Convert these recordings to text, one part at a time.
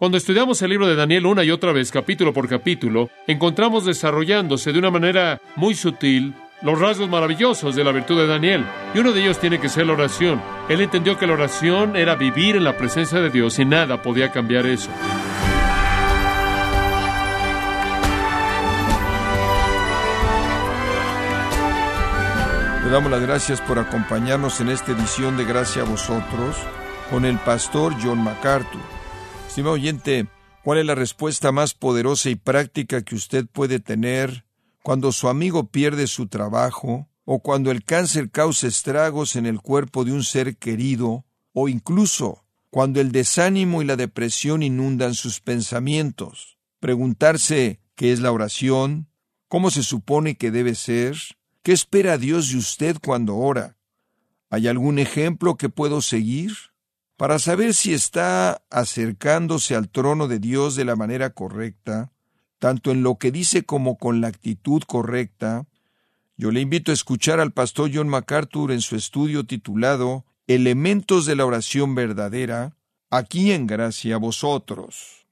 Cuando estudiamos el libro de Daniel una y otra vez, capítulo por capítulo, encontramos desarrollándose de una manera muy sutil los rasgos maravillosos de la virtud de Daniel. Y uno de ellos tiene que ser la oración. Él entendió que la oración era vivir en la presencia de Dios y nada podía cambiar eso. Le damos las gracias por acompañarnos en esta edición de Gracia a vosotros con el pastor John MacArthur. Oyente, ¿cuál es la respuesta más poderosa y práctica que usted puede tener cuando su amigo pierde su trabajo o cuando el cáncer causa estragos en el cuerpo de un ser querido o incluso cuando el desánimo y la depresión inundan sus pensamientos? Preguntarse qué es la oración, cómo se supone que debe ser, qué espera Dios de usted cuando ora. ¿Hay algún ejemplo que puedo seguir? Para saber si está acercándose al trono de Dios de la manera correcta, tanto en lo que dice como con la actitud correcta, yo le invito a escuchar al pastor John MacArthur en su estudio titulado Elementos de la oración verdadera, aquí en gracia a vosotros.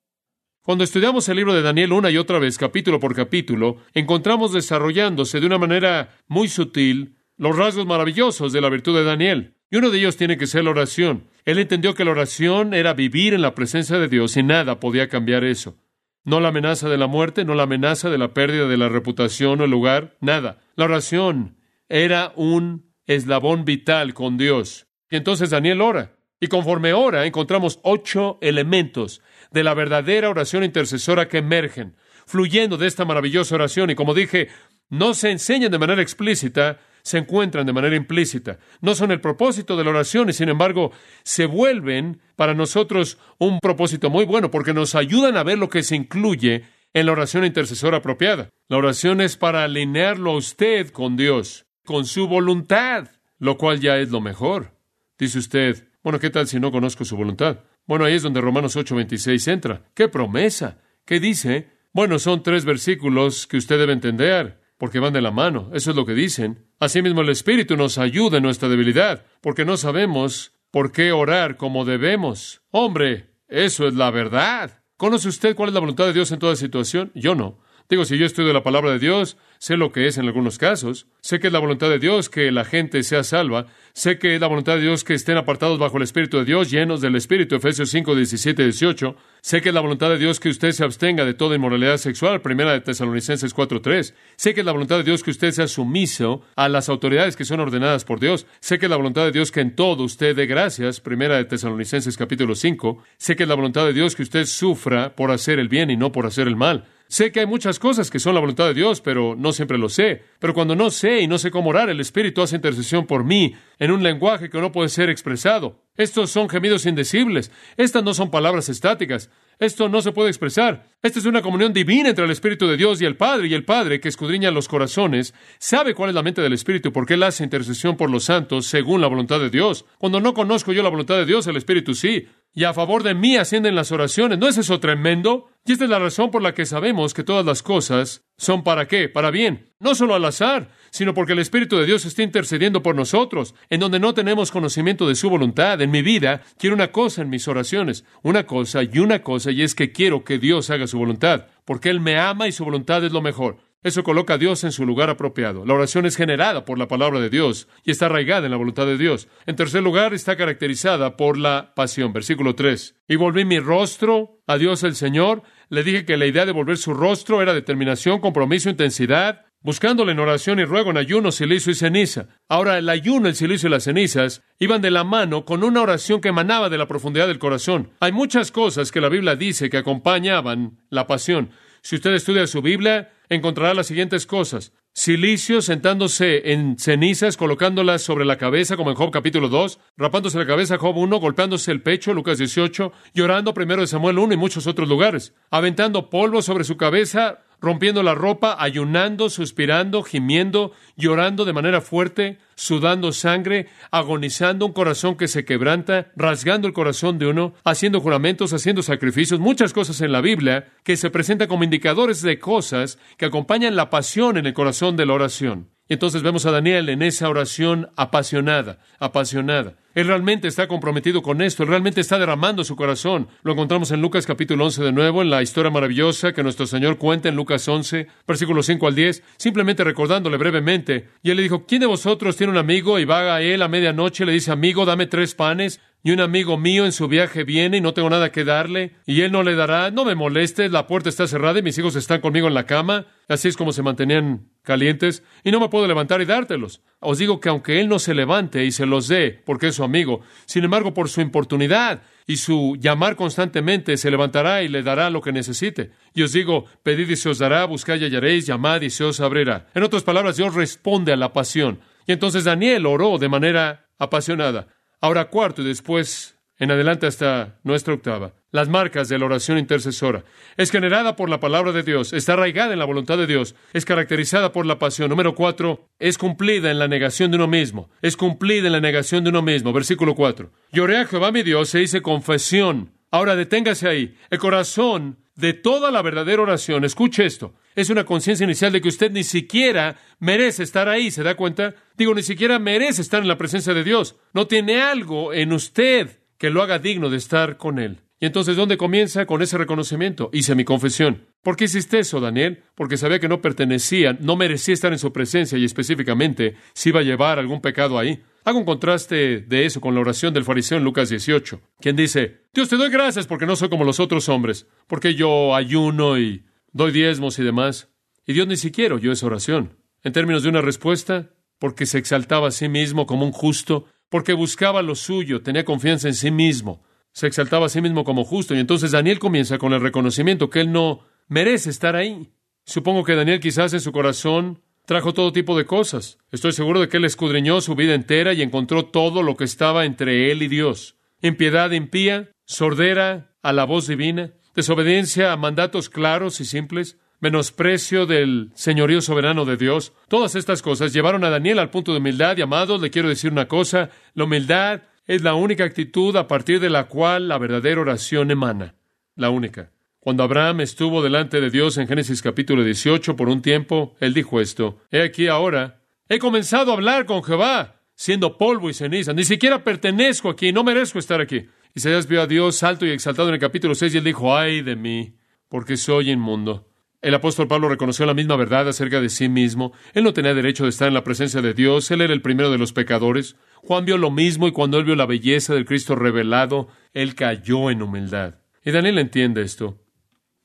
Cuando estudiamos el libro de Daniel una y otra vez, capítulo por capítulo, encontramos desarrollándose de una manera muy sutil los rasgos maravillosos de la virtud de Daniel. Y uno de ellos tiene que ser la oración. Él entendió que la oración era vivir en la presencia de Dios y nada podía cambiar eso. No la amenaza de la muerte, no la amenaza de la pérdida de la reputación o el lugar, nada. La oración era un eslabón vital con Dios. Y entonces Daniel ora. Y conforme ora, encontramos ocho elementos de la verdadera oración intercesora que emergen, fluyendo de esta maravillosa oración. Y como dije, no se enseñan de manera explícita, se encuentran de manera implícita. No son el propósito de la oración y sin embargo se vuelven para nosotros un propósito muy bueno porque nos ayudan a ver lo que se incluye en la oración intercesora apropiada. La oración es para alinearlo a usted con Dios, con su voluntad, lo cual ya es lo mejor. Dice usted, bueno, ¿qué tal si no conozco su voluntad? Bueno, ahí es donde Romanos 8:26 entra. ¡Qué promesa! ¿Qué dice? Bueno, son tres versículos que usted debe entender porque van de la mano. Eso es lo que dicen. Asimismo, el Espíritu nos ayuda en nuestra debilidad, porque no sabemos por qué orar como debemos. Hombre, eso es la verdad. ¿Conoce usted cuál es la voluntad de Dios en toda situación? Yo no. Digo, si yo estudio la palabra de Dios, sé lo que es en algunos casos. Sé que es la voluntad de Dios que la gente sea salva. Sé que es la voluntad de Dios que estén apartados bajo el Espíritu de Dios, llenos del Espíritu, Efesios 5, 17 18. Sé que es la voluntad de Dios que usted se abstenga de toda inmoralidad sexual, primera de Tesalonicenses 4, 3. Sé que es la voluntad de Dios que usted sea sumiso a las autoridades que son ordenadas por Dios. Sé que es la voluntad de Dios que en todo usted dé gracias, primera de Tesalonicenses capítulo 5. Sé que es la voluntad de Dios que usted sufra por hacer el bien y no por hacer el mal. Sé que hay muchas cosas que son la voluntad de Dios, pero no siempre lo sé. Pero cuando no sé y no sé cómo orar, el Espíritu hace intercesión por mí en un lenguaje que no puede ser expresado. Estos son gemidos indecibles. Estas no son palabras estáticas. Esto no se puede expresar. Esta es una comunión divina entre el Espíritu de Dios y el Padre, y el Padre, que escudriña los corazones, sabe cuál es la mente del Espíritu, porque Él hace intercesión por los santos según la voluntad de Dios. Cuando no conozco yo la voluntad de Dios, el Espíritu sí y a favor de mí ascienden las oraciones. ¿No es eso tremendo? Y esta es la razón por la que sabemos que todas las cosas son para qué, para bien. No solo al azar, sino porque el Espíritu de Dios está intercediendo por nosotros, en donde no tenemos conocimiento de su voluntad. En mi vida quiero una cosa en mis oraciones, una cosa y una cosa, y es que quiero que Dios haga su voluntad, porque Él me ama y su voluntad es lo mejor. Eso coloca a Dios en su lugar apropiado. La oración es generada por la palabra de Dios y está arraigada en la voluntad de Dios. En tercer lugar, está caracterizada por la pasión. Versículo 3. Y volví mi rostro a Dios el Señor. Le dije que la idea de volver su rostro era determinación, compromiso, intensidad, buscándole en oración y ruego, en ayuno, silicio y ceniza. Ahora, el ayuno, el silicio y las cenizas iban de la mano con una oración que emanaba de la profundidad del corazón. Hay muchas cosas que la Biblia dice que acompañaban la pasión. Si usted estudia su Biblia, encontrará las siguientes cosas. Silicio sentándose en cenizas, colocándolas sobre la cabeza, como en Job capítulo 2, rapándose la cabeza, Job 1, golpeándose el pecho, Lucas 18, llorando primero de Samuel 1 y muchos otros lugares, aventando polvo sobre su cabeza, rompiendo la ropa, ayunando, suspirando, gimiendo, llorando de manera fuerte, sudando sangre, agonizando un corazón que se quebranta, rasgando el corazón de uno, haciendo juramentos, haciendo sacrificios, muchas cosas en la Biblia que se presentan como indicadores de cosas que acompañan la pasión en el corazón de la oración. Y entonces vemos a Daniel en esa oración apasionada, apasionada. Él realmente está comprometido con esto, él realmente está derramando su corazón. Lo encontramos en Lucas capítulo 11 de nuevo, en la historia maravillosa que nuestro Señor cuenta en Lucas 11, versículos 5 al 10, simplemente recordándole brevemente. Y él le dijo, ¿quién de vosotros tiene un amigo y va a él a medianoche y le dice, amigo, dame tres panes? Y un amigo mío en su viaje viene y no tengo nada que darle, y él no le dará, no me molestes, la puerta está cerrada y mis hijos están conmigo en la cama, así es como se mantenían calientes, y no me puedo levantar y dártelos. Os digo que aunque él no se levante y se los dé, porque es su amigo, sin embargo, por su importunidad y su llamar constantemente, se levantará y le dará lo que necesite. Y os digo, pedid y se os dará, buscad y hallaréis, llamad y se os abrirá. En otras palabras, Dios responde a la pasión. Y entonces Daniel oró de manera apasionada. Ahora cuarto y después en adelante hasta nuestra octava. Las marcas de la oración intercesora. Es generada por la palabra de Dios, está arraigada en la voluntad de Dios, es caracterizada por la pasión. Número cuatro, es cumplida en la negación de uno mismo. Es cumplida en la negación de uno mismo. Versículo cuatro. Lloré a Jehová mi Dios e hice confesión. Ahora deténgase ahí. El corazón de toda la verdadera oración, escuche esto, es una conciencia inicial de que usted ni siquiera merece estar ahí, ¿se da cuenta? Digo, ni siquiera merece estar en la presencia de Dios. No tiene algo en usted que lo haga digno de estar con Él. Y entonces, ¿dónde comienza? Con ese reconocimiento. Hice mi confesión. ¿Por qué hiciste eso, Daniel? Porque sabía que no pertenecía, no merecía estar en su presencia y específicamente si iba a llevar algún pecado ahí. Hago un contraste de eso con la oración del fariseo en Lucas 18, quien dice, Dios te doy gracias porque no soy como los otros hombres, porque yo ayuno y doy diezmos y demás. Y Dios ni siquiera oyó esa oración. En términos de una respuesta, porque se exaltaba a sí mismo como un justo, porque buscaba lo suyo, tenía confianza en sí mismo, se exaltaba a sí mismo como justo. Y entonces Daniel comienza con el reconocimiento que él no merece estar ahí. Supongo que Daniel quizás en su corazón trajo todo tipo de cosas. Estoy seguro de que él escudriñó su vida entera y encontró todo lo que estaba entre él y Dios. Impiedad impía, sordera a la voz divina, desobediencia a mandatos claros y simples, menosprecio del señorío soberano de Dios. Todas estas cosas llevaron a Daniel al punto de humildad y amados, le quiero decir una cosa, la humildad es la única actitud a partir de la cual la verdadera oración emana. La única. Cuando Abraham estuvo delante de Dios en Génesis capítulo 18 por un tiempo, él dijo esto, He aquí ahora, he comenzado a hablar con Jehová, siendo polvo y ceniza, ni siquiera pertenezco aquí, no merezco estar aquí. Isaías vio a Dios alto y exaltado en el capítulo 6 y él dijo, ay de mí, porque soy inmundo. El apóstol Pablo reconoció la misma verdad acerca de sí mismo. Él no tenía derecho de estar en la presencia de Dios. Él era el primero de los pecadores. Juan vio lo mismo y cuando él vio la belleza del Cristo revelado, él cayó en humildad. Y Daniel entiende esto.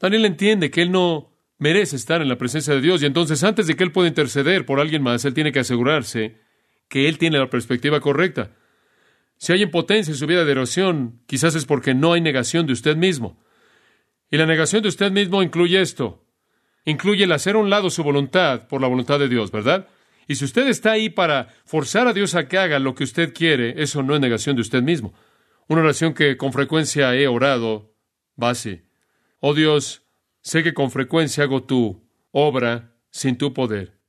Daniel entiende que él no merece estar en la presencia de Dios y entonces antes de que él pueda interceder por alguien más, él tiene que asegurarse que él tiene la perspectiva correcta. Si hay impotencia en su vida de oración, quizás es porque no hay negación de usted mismo. Y la negación de usted mismo incluye esto. Incluye el hacer a un lado su voluntad por la voluntad de Dios, ¿verdad? Y si usted está ahí para forzar a Dios a que haga lo que usted quiere, eso no es negación de usted mismo. Una oración que con frecuencia he orado va así. Oh Dios, sé que con frecuencia hago tu obra sin tu poder.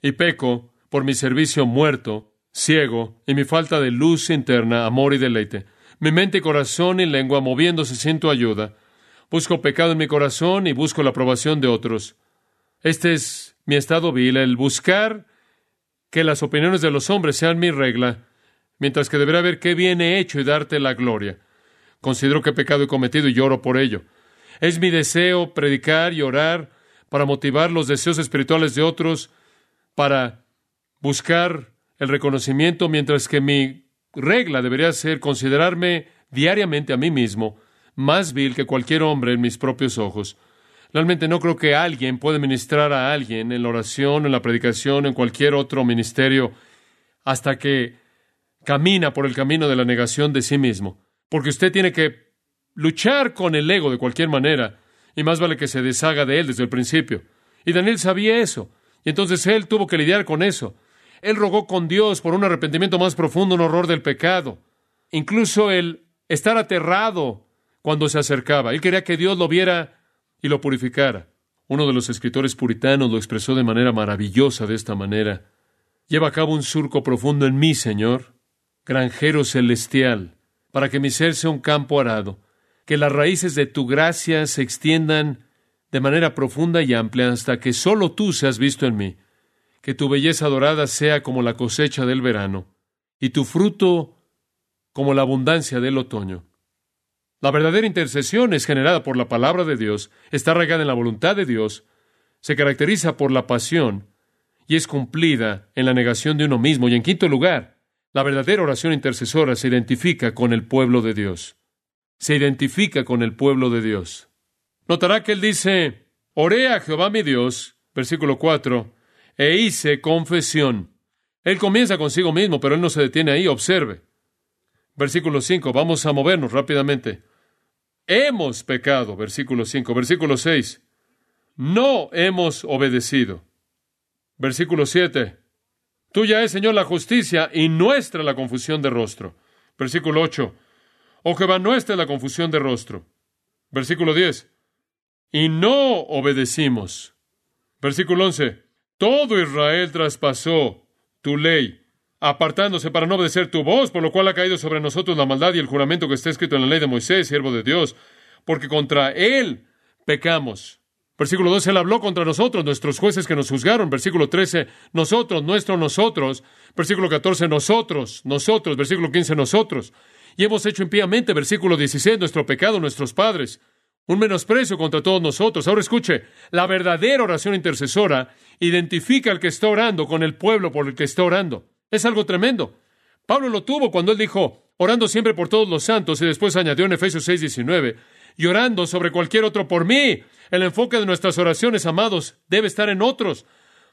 Y peco por mi servicio muerto, ciego, y mi falta de luz interna, amor y deleite. Mi mente corazón y lengua moviéndose sin tu ayuda. Busco pecado en mi corazón y busco la aprobación de otros. Este es mi estado vil, el buscar que las opiniones de los hombres sean mi regla, mientras que deberá ver qué bien he hecho y darte la gloria. Considero que pecado he cometido y lloro por ello. Es mi deseo predicar y orar para motivar los deseos espirituales de otros, para buscar el reconocimiento, mientras que mi regla debería ser considerarme diariamente a mí mismo más vil que cualquier hombre en mis propios ojos. Realmente no creo que alguien pueda ministrar a alguien en la oración, en la predicación, en cualquier otro ministerio, hasta que camina por el camino de la negación de sí mismo. Porque usted tiene que luchar con el ego de cualquier manera, y más vale que se deshaga de él desde el principio. Y Daniel sabía eso, y entonces él tuvo que lidiar con eso. Él rogó con Dios por un arrepentimiento más profundo, un horror del pecado, incluso el estar aterrado cuando se acercaba. Él quería que Dios lo viera y lo purificara. Uno de los escritores puritanos lo expresó de manera maravillosa de esta manera. Lleva a cabo un surco profundo en mí, Señor, granjero celestial, para que mi ser sea un campo arado que las raíces de tu gracia se extiendan de manera profunda y amplia hasta que solo tú seas visto en mí, que tu belleza dorada sea como la cosecha del verano, y tu fruto como la abundancia del otoño. La verdadera intercesión es generada por la palabra de Dios, está arraigada en la voluntad de Dios, se caracteriza por la pasión y es cumplida en la negación de uno mismo. Y en quinto lugar, la verdadera oración intercesora se identifica con el pueblo de Dios. Se identifica con el pueblo de Dios. Notará que él dice, oré a Jehová mi Dios, versículo 4, e hice confesión. Él comienza consigo mismo, pero él no se detiene ahí, observe. Versículo 5, vamos a movernos rápidamente. Hemos pecado, versículo 5. Versículo 6, no hemos obedecido. Versículo 7, tuya es, Señor, la justicia y nuestra la confusión de rostro. Versículo 8, oh Jehová, nuestra la confusión de rostro. Versículo 10, y no obedecimos. Versículo 11, todo Israel traspasó tu ley apartándose para no obedecer tu voz, por lo cual ha caído sobre nosotros la maldad y el juramento que está escrito en la ley de Moisés, siervo de Dios, porque contra él pecamos. Versículo 12, él habló contra nosotros, nuestros jueces que nos juzgaron. Versículo 13, nosotros, nuestro, nosotros. Versículo 14, nosotros, nosotros. Versículo 15, nosotros. Y hemos hecho impíamente. Versículo 16, nuestro pecado, nuestros padres. Un menosprecio contra todos nosotros. Ahora escuche, la verdadera oración intercesora identifica al que está orando con el pueblo por el que está orando. Es algo tremendo. Pablo lo tuvo cuando él dijo, orando siempre por todos los santos, y después añadió en Efesios 6, 19, y orando sobre cualquier otro por mí. El enfoque de nuestras oraciones, amados, debe estar en otros.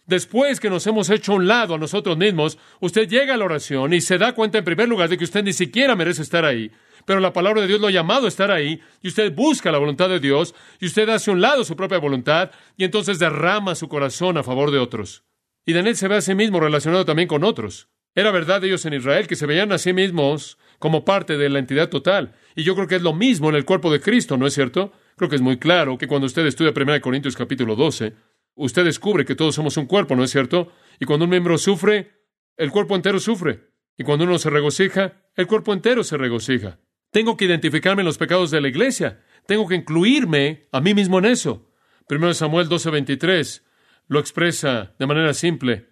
Después que nos hemos hecho un lado a nosotros mismos, usted llega a la oración y se da cuenta en primer lugar de que usted ni siquiera merece estar ahí. Pero la palabra de Dios lo ha llamado a estar ahí, y usted busca la voluntad de Dios, y usted hace un lado su propia voluntad, y entonces derrama su corazón a favor de otros. Y Daniel se ve a sí mismo relacionado también con otros. Era verdad de ellos en Israel que se veían a sí mismos como parte de la entidad total. Y yo creo que es lo mismo en el cuerpo de Cristo, ¿no es cierto? Creo que es muy claro que cuando usted estudia 1 Corintios capítulo 12, usted descubre que todos somos un cuerpo, ¿no es cierto? Y cuando un miembro sufre, el cuerpo entero sufre. Y cuando uno se regocija, el cuerpo entero se regocija. Tengo que identificarme en los pecados de la iglesia. Tengo que incluirme a mí mismo en eso. 1 Samuel 12:23 lo expresa de manera simple.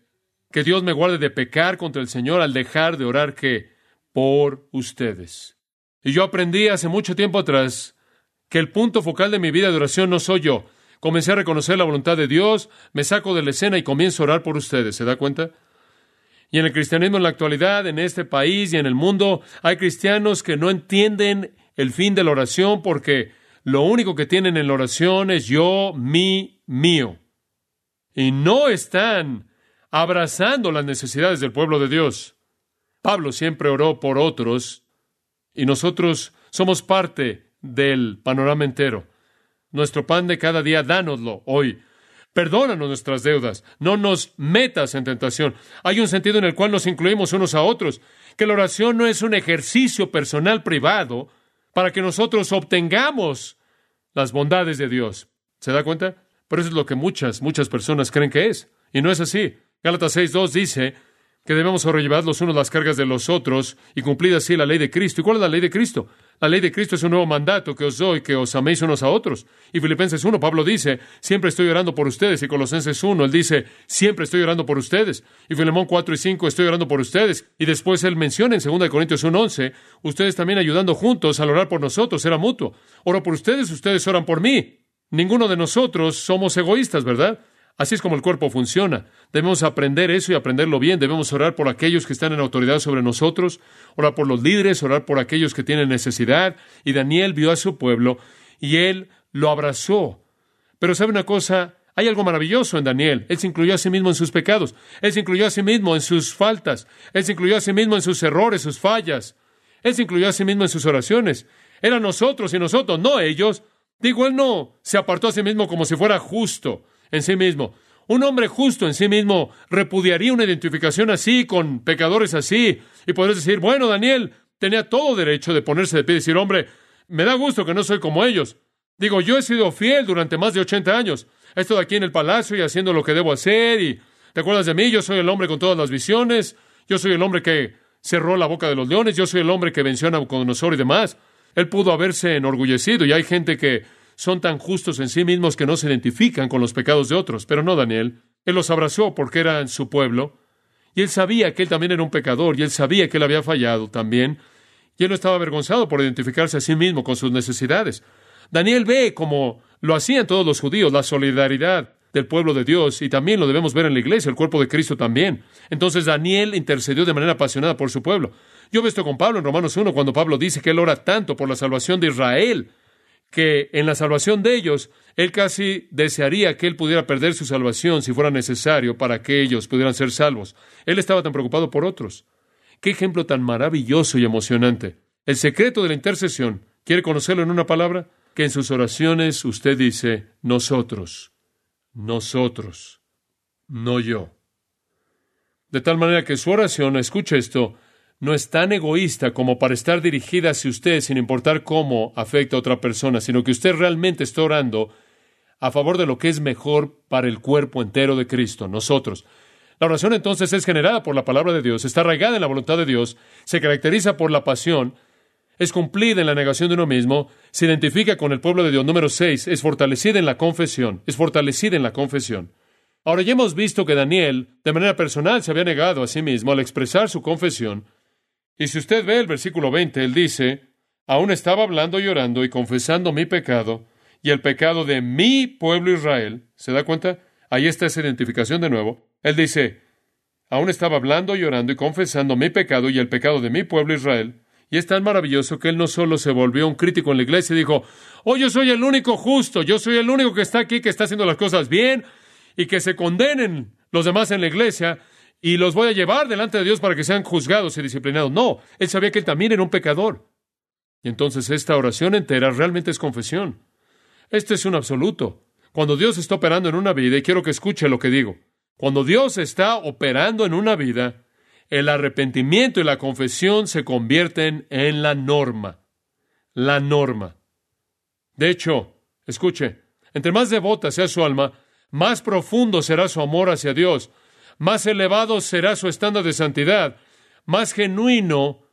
Que Dios me guarde de pecar contra el Señor al dejar de orar que por ustedes. Y yo aprendí hace mucho tiempo atrás que el punto focal de mi vida de oración no soy yo. Comencé a reconocer la voluntad de Dios, me saco de la escena y comienzo a orar por ustedes. ¿Se da cuenta? Y en el cristianismo en la actualidad, en este país y en el mundo, hay cristianos que no entienden el fin de la oración porque lo único que tienen en la oración es yo, mi, mío y no están abrazando las necesidades del pueblo de Dios. Pablo siempre oró por otros y nosotros somos parte del panorama entero. Nuestro pan de cada día, dánoslo hoy. Perdónanos nuestras deudas, no nos metas en tentación. Hay un sentido en el cual nos incluimos unos a otros, que la oración no es un ejercicio personal privado para que nosotros obtengamos las bondades de Dios. ¿Se da cuenta? Pero eso es lo que muchas, muchas personas creen que es. Y no es así. Gálatas 6.2 dice que debemos sobrellevar los unos las cargas de los otros y cumplir así la ley de Cristo. ¿Y cuál es la ley de Cristo? La ley de Cristo es un nuevo mandato que os doy, que os améis unos a otros. Y Filipenses 1, Pablo dice, siempre estoy orando por ustedes. Y Colosenses 1, él dice, siempre estoy orando por ustedes. Y Filemón 4 y 5, estoy orando por ustedes. Y después él menciona en 2 Corintios 1, 11, ustedes también ayudando juntos al orar por nosotros, era mutuo. Oro por ustedes, ustedes oran por mí. Ninguno de nosotros somos egoístas, ¿verdad? Así es como el cuerpo funciona. Debemos aprender eso y aprenderlo bien. Debemos orar por aquellos que están en autoridad sobre nosotros, orar por los líderes, orar por aquellos que tienen necesidad. Y Daniel vio a su pueblo y él lo abrazó. Pero sabe una cosa, hay algo maravilloso en Daniel. Él se incluyó a sí mismo en sus pecados. Él se incluyó a sí mismo en sus faltas. Él se incluyó a sí mismo en sus errores, sus fallas. Él se incluyó a sí mismo en sus oraciones. Eran nosotros y nosotros, no ellos. Digo, él no se apartó a sí mismo como si fuera justo en sí mismo. Un hombre justo en sí mismo repudiaría una identificación así, con pecadores así, y podrías decir, bueno, Daniel tenía todo derecho de ponerse de pie y decir, hombre, me da gusto que no soy como ellos. Digo, yo he sido fiel durante más de 80 años. He estado aquí en el palacio y haciendo lo que debo hacer, y ¿te acuerdas de mí? Yo soy el hombre con todas las visiones, yo soy el hombre que cerró la boca de los leones, yo soy el hombre que venció a Nabucodonosor y demás. Él pudo haberse enorgullecido y hay gente que son tan justos en sí mismos que no se identifican con los pecados de otros, pero no Daniel. Él los abrazó porque eran su pueblo. Y él sabía que él también era un pecador. Y él sabía que él había fallado también. Y él no estaba avergonzado por identificarse a sí mismo con sus necesidades. Daniel ve, como lo hacían todos los judíos, la solidaridad del pueblo de Dios y también lo debemos ver en la iglesia, el cuerpo de Cristo también. Entonces Daniel intercedió de manera apasionada por su pueblo. Yo veo esto con Pablo en Romanos 1 cuando Pablo dice que él ora tanto por la salvación de Israel que en la salvación de ellos, él casi desearía que él pudiera perder su salvación si fuera necesario para que ellos pudieran ser salvos. Él estaba tan preocupado por otros. Qué ejemplo tan maravilloso y emocionante. El secreto de la intercesión, ¿quiere conocerlo en una palabra? Que en sus oraciones usted dice, nosotros, nosotros, no yo. De tal manera que su oración, escuche esto, no es tan egoísta como para estar dirigida hacia usted sin importar cómo afecta a otra persona, sino que usted realmente está orando a favor de lo que es mejor para el cuerpo entero de Cristo, nosotros. La oración entonces es generada por la palabra de Dios, está arraigada en la voluntad de Dios, se caracteriza por la pasión, es cumplida en la negación de uno mismo, se identifica con el pueblo de Dios. Número seis, es fortalecida en la confesión, es fortalecida en la confesión. Ahora ya hemos visto que Daniel, de manera personal, se había negado a sí mismo al expresar su confesión, y si usted ve el versículo 20, él dice, aún estaba hablando y orando y confesando mi pecado y el pecado de mi pueblo Israel. ¿Se da cuenta? Ahí está esa identificación de nuevo. Él dice, aún estaba hablando y y confesando mi pecado y el pecado de mi pueblo Israel. Y es tan maravilloso que él no solo se volvió un crítico en la iglesia y dijo, oh, yo soy el único justo, yo soy el único que está aquí, que está haciendo las cosas bien, y que se condenen los demás en la iglesia, y los voy a llevar delante de Dios para que sean juzgados y disciplinados. No, él sabía que él también era un pecador. Y entonces esta oración entera realmente es confesión. Esto es un absoluto. Cuando Dios está operando en una vida, y quiero que escuche lo que digo, cuando Dios está operando en una vida, el arrepentimiento y la confesión se convierten en la norma. La norma. De hecho, escuche, entre más devota sea su alma, más profundo será su amor hacia Dios, más elevado será su estándar de santidad, más genuino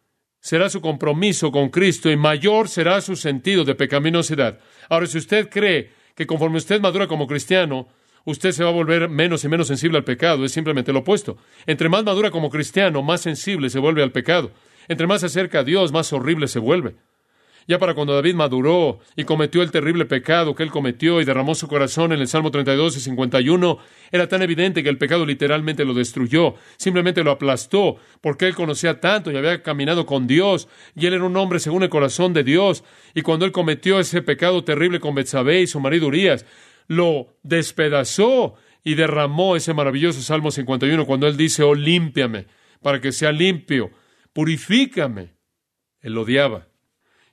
será su compromiso con Cristo y mayor será su sentido de pecaminosidad. Ahora, si usted cree que conforme usted madura como cristiano, usted se va a volver menos y menos sensible al pecado, es simplemente lo opuesto. Entre más madura como cristiano, más sensible se vuelve al pecado. Entre más se acerca a Dios, más horrible se vuelve. Ya para cuando David maduró y cometió el terrible pecado que él cometió y derramó su corazón en el Salmo 32 y 51, era tan evidente que el pecado literalmente lo destruyó, simplemente lo aplastó, porque él conocía tanto y había caminado con Dios, y él era un hombre según el corazón de Dios, y cuando él cometió ese pecado terrible con Betsabé y su marido Urias, lo despedazó y derramó ese maravilloso Salmo 51 cuando él dice, oh, límpiame, para que sea limpio, purifícame. Él odiaba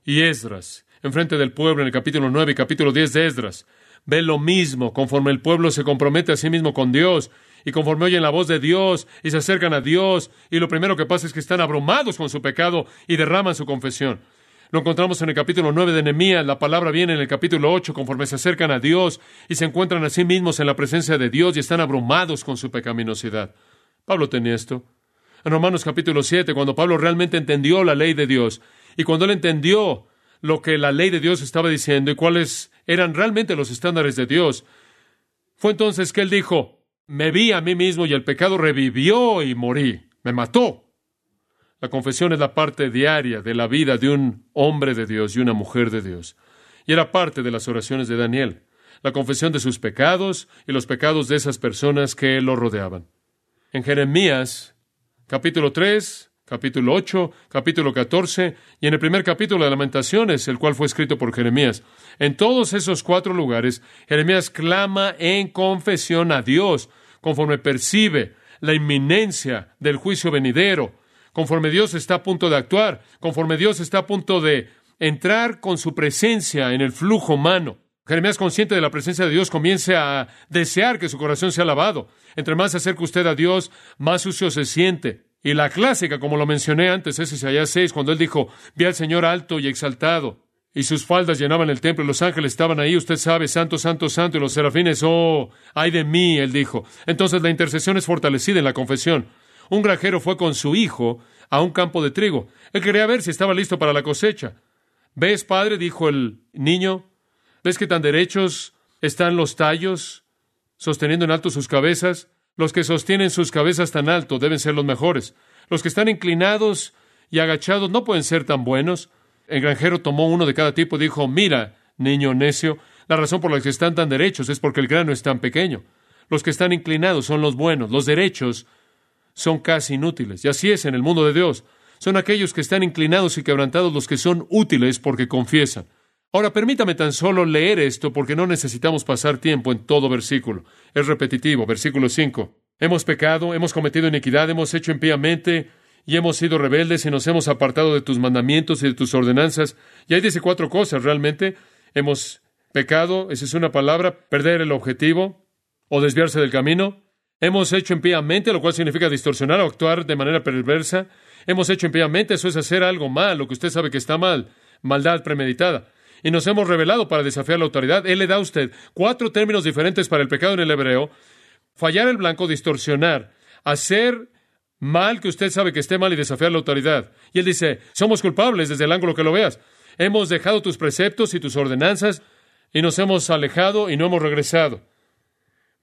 y Esdras, enfrente del pueblo en el capítulo 9 y capítulo 10 de Esdras, ve lo mismo conforme el pueblo se compromete a sí mismo con Dios y conforme oyen la voz de Dios y se acercan a Dios y lo primero que pasa es que están abrumados con su pecado y derraman su confesión. Lo encontramos en el capítulo 9 de Nehemías, la palabra viene en el capítulo 8 conforme se acercan a Dios y se encuentran a sí mismos en la presencia de Dios y están abrumados con su pecaminosidad. Pablo tenía esto. En Romanos capítulo 7, cuando Pablo realmente entendió la ley de Dios y cuando él entendió lo que la ley de Dios estaba diciendo y cuáles eran realmente los estándares de Dios, fue entonces que él dijo, me vi a mí mismo y el pecado revivió y morí, me mató. La confesión es la parte diaria de la vida de un hombre de Dios y una mujer de Dios. Y era parte de las oraciones de Daniel, la confesión de sus pecados y los pecados de esas personas que lo rodeaban. En Jeremías, capítulo 3, capítulo 8, capítulo 14 y en el primer capítulo de Lamentaciones, el cual fue escrito por Jeremías. En todos esos cuatro lugares, Jeremías clama en confesión a Dios, conforme percibe la inminencia del juicio venidero, conforme Dios está a punto de actuar, conforme Dios está a punto de entrar con su presencia en el flujo humano. Jeremías, consciente de la presencia de Dios, comienza a desear que su corazón sea lavado. Entre más se acerca usted a Dios, más sucio se siente. Y la clásica, como lo mencioné antes, es Isaías 6, cuando él dijo, vi al Señor alto y exaltado, y sus faldas llenaban el templo, y los ángeles estaban ahí, usted sabe, santo, santo, santo, y los serafines, oh, ay de mí, él dijo. Entonces la intercesión es fortalecida en la confesión. Un granjero fue con su hijo a un campo de trigo. Él quería ver si estaba listo para la cosecha. ¿Ves, padre? dijo el niño. ¿Ves que tan derechos están los tallos sosteniendo en alto sus cabezas. Los que sostienen sus cabezas tan alto deben ser los mejores. Los que están inclinados y agachados no pueden ser tan buenos. El granjero tomó uno de cada tipo y dijo, mira, niño necio, la razón por la que están tan derechos es porque el grano es tan pequeño. Los que están inclinados son los buenos, los derechos son casi inútiles. Y así es en el mundo de Dios. Son aquellos que están inclinados y quebrantados los que son útiles porque confiesan. Ahora permítame tan solo leer esto porque no necesitamos pasar tiempo en todo versículo. Es repetitivo. Versículo 5. Hemos pecado, hemos cometido iniquidad, hemos hecho impíamente y hemos sido rebeldes y nos hemos apartado de tus mandamientos y de tus ordenanzas. Y ahí dice cuatro cosas realmente. Hemos pecado, esa es una palabra, perder el objetivo o desviarse del camino. Hemos hecho impíamente, lo cual significa distorsionar o actuar de manera perversa. Hemos hecho impíamente, eso es hacer algo mal, lo que usted sabe que está mal, maldad premeditada. Y nos hemos revelado para desafiar la autoridad. Él le da a usted cuatro términos diferentes para el pecado en el hebreo. Fallar el blanco, distorsionar, hacer mal que usted sabe que esté mal y desafiar la autoridad. Y él dice, somos culpables desde el ángulo que lo veas. Hemos dejado tus preceptos y tus ordenanzas y nos hemos alejado y no hemos regresado.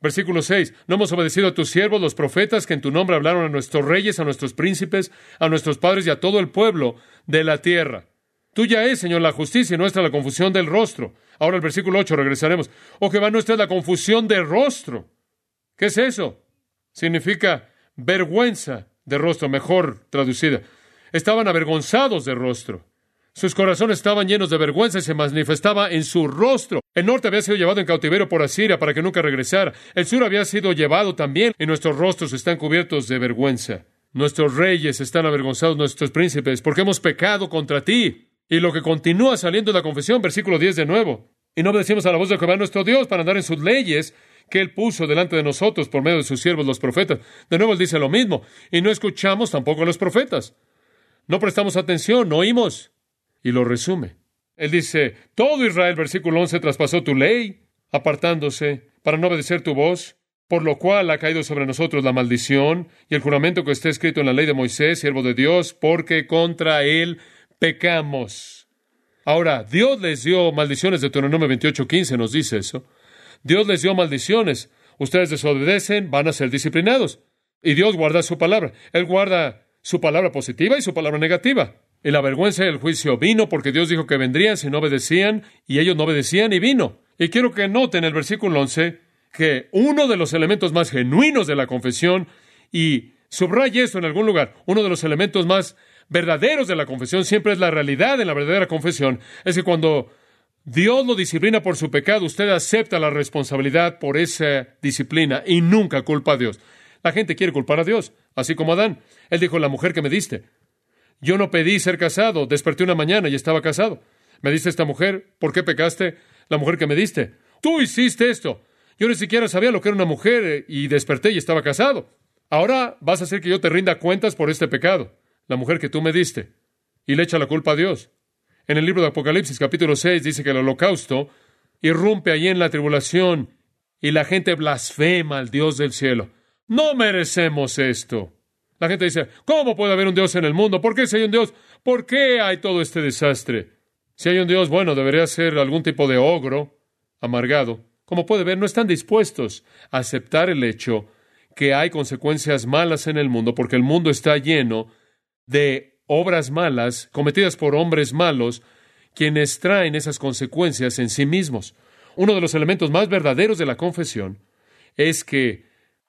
Versículo 6. No hemos obedecido a tus siervos, los profetas, que en tu nombre hablaron a nuestros reyes, a nuestros príncipes, a nuestros padres y a todo el pueblo de la tierra. Tuya es, Señor, la justicia y nuestra la confusión del rostro. Ahora el versículo 8, regresaremos. Oh Jehová, nuestra es la confusión de rostro. ¿Qué es eso? Significa vergüenza de rostro, mejor traducida. Estaban avergonzados de rostro. Sus corazones estaban llenos de vergüenza y se manifestaba en su rostro. El norte había sido llevado en cautiverio por Asiria para que nunca regresara. El sur había sido llevado también y nuestros rostros están cubiertos de vergüenza. Nuestros reyes están avergonzados, nuestros príncipes, porque hemos pecado contra ti. Y lo que continúa saliendo de la confesión, versículo 10 de nuevo. Y no obedecimos a la voz de Jehová nuestro Dios para andar en sus leyes que Él puso delante de nosotros por medio de sus siervos los profetas. De nuevo Él dice lo mismo. Y no escuchamos tampoco a los profetas. No prestamos atención, no oímos y lo resume. Él dice, todo Israel, versículo 11, traspasó tu ley, apartándose para no obedecer tu voz, por lo cual ha caído sobre nosotros la maldición y el juramento que está escrito en la ley de Moisés, siervo de Dios, porque contra él pecamos. Ahora, Dios les dio maldiciones, de Deuteronomio 28, 15 nos dice eso. Dios les dio maldiciones. Ustedes desobedecen, van a ser disciplinados. Y Dios guarda su palabra. Él guarda su palabra positiva y su palabra negativa. Y la vergüenza y el juicio vino porque Dios dijo que vendrían si no obedecían, y ellos no obedecían y vino. Y quiero que noten el versículo 11 que uno de los elementos más genuinos de la confesión, y subraya esto en algún lugar, uno de los elementos más verdaderos de la confesión siempre es la realidad en la verdadera confesión, es que cuando Dios lo disciplina por su pecado, usted acepta la responsabilidad por esa disciplina y nunca culpa a Dios. La gente quiere culpar a Dios, así como Adán. Él dijo, la mujer que me diste. Yo no pedí ser casado, desperté una mañana y estaba casado. Me diste esta mujer, ¿por qué pecaste? La mujer que me diste. Tú hiciste esto. Yo ni siquiera sabía lo que era una mujer eh, y desperté y estaba casado. Ahora vas a hacer que yo te rinda cuentas por este pecado, la mujer que tú me diste. Y le echa la culpa a Dios. En el libro de Apocalipsis capítulo 6 dice que el holocausto irrumpe allí en la tribulación y la gente blasfema al Dios del cielo. No merecemos esto. La gente dice, ¿cómo puede haber un Dios en el mundo? ¿Por qué si hay un Dios? ¿Por qué hay todo este desastre? Si hay un Dios, bueno, debería ser algún tipo de ogro, amargado. Como puede ver, no están dispuestos a aceptar el hecho que hay consecuencias malas en el mundo, porque el mundo está lleno de obras malas cometidas por hombres malos, quienes traen esas consecuencias en sí mismos. Uno de los elementos más verdaderos de la confesión es que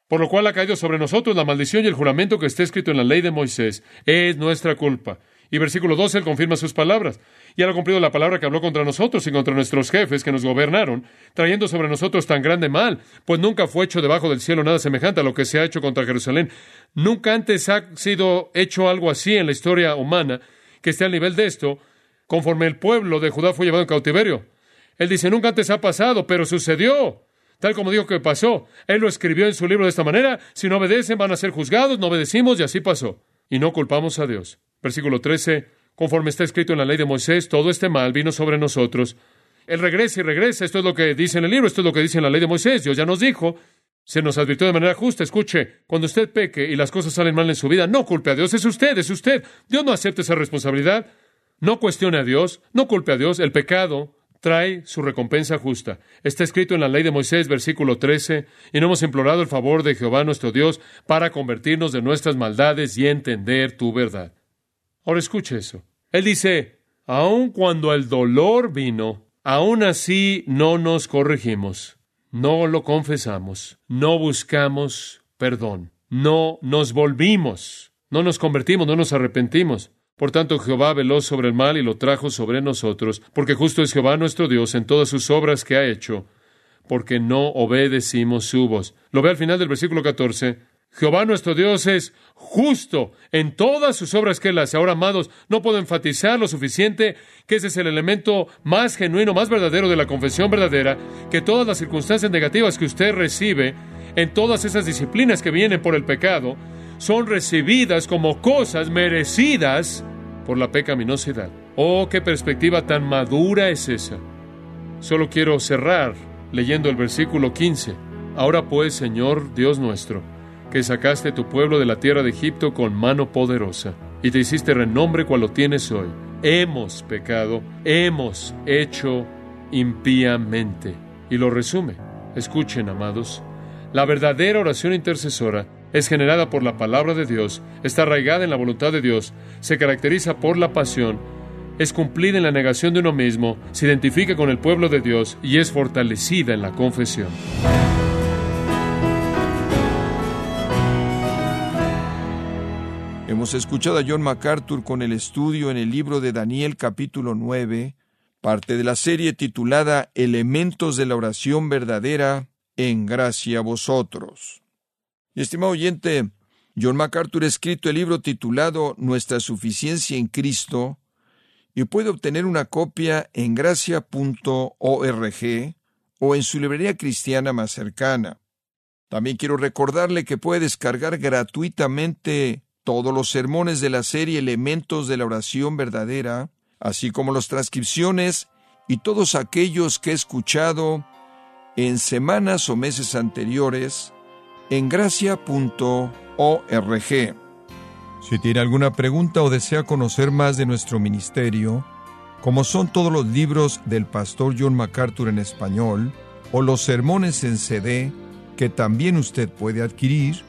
por lo cual ha caído sobre nosotros la maldición y el juramento que está escrito en la ley de Moisés. Es nuestra culpa. Y versículo 12, él confirma sus palabras. Y él ha cumplido la palabra que habló contra nosotros y contra nuestros jefes que nos gobernaron, trayendo sobre nosotros tan grande mal, pues nunca fue hecho debajo del cielo nada semejante a lo que se ha hecho contra Jerusalén. Nunca antes ha sido hecho algo así en la historia humana que esté al nivel de esto, conforme el pueblo de Judá fue llevado en cautiverio. Él dice, nunca antes ha pasado, pero sucedió tal como dijo que pasó. Él lo escribió en su libro de esta manera, si no obedecen van a ser juzgados, no obedecimos y así pasó. Y no culpamos a Dios. Versículo 13, conforme está escrito en la ley de Moisés, todo este mal vino sobre nosotros. Él regresa y regresa, esto es lo que dice en el libro, esto es lo que dice en la ley de Moisés, Dios ya nos dijo, se nos advirtió de manera justa, escuche, cuando usted peque y las cosas salen mal en su vida, no culpe a Dios, es usted, es usted. Dios no acepta esa responsabilidad. No cuestione a Dios, no culpe a Dios, el pecado trae su recompensa justa. Está escrito en la ley de Moisés, versículo 13, y no hemos implorado el favor de Jehová nuestro Dios para convertirnos de nuestras maldades y entender tu verdad. Ahora escuche eso. Él dice, aun cuando el dolor vino, aún así no nos corregimos, no lo confesamos, no buscamos perdón, no nos volvimos, no nos convertimos, no nos arrepentimos. Por tanto, Jehová veló sobre el mal y lo trajo sobre nosotros, porque justo es Jehová nuestro Dios en todas sus obras que ha hecho, porque no obedecimos su voz. Lo ve al final del versículo 14. Jehová nuestro Dios es justo en todas sus obras que él hace. Ahora, amados, no puedo enfatizar lo suficiente que ese es el elemento más genuino, más verdadero de la confesión verdadera, que todas las circunstancias negativas que usted recibe en todas esas disciplinas que vienen por el pecado, son recibidas como cosas merecidas por la pecaminosidad. Oh, qué perspectiva tan madura es esa. Solo quiero cerrar leyendo el versículo 15. Ahora pues, Señor Dios nuestro, que sacaste tu pueblo de la tierra de Egipto con mano poderosa, y te hiciste renombre cual lo tienes hoy. Hemos pecado, hemos hecho impíamente. Y lo resume. Escuchen, amados, la verdadera oración intercesora es generada por la palabra de Dios, está arraigada en la voluntad de Dios, se caracteriza por la pasión, es cumplida en la negación de uno mismo, se identifica con el pueblo de Dios y es fortalecida en la confesión. Hemos escuchado a John MacArthur con el estudio en el libro de Daniel capítulo 9, parte de la serie titulada Elementos de la oración verdadera, en gracia a vosotros. Estimado oyente, John MacArthur ha escrito el libro titulado Nuestra suficiencia en Cristo y puede obtener una copia en gracia.org o en su librería cristiana más cercana. También quiero recordarle que puede descargar gratuitamente todos los sermones de la serie Elementos de la Oración Verdadera, así como las transcripciones y todos aquellos que he escuchado en semanas o meses anteriores en gracia.org. Si tiene alguna pregunta o desea conocer más de nuestro ministerio, como son todos los libros del pastor John MacArthur en español, o los sermones en CD que también usted puede adquirir,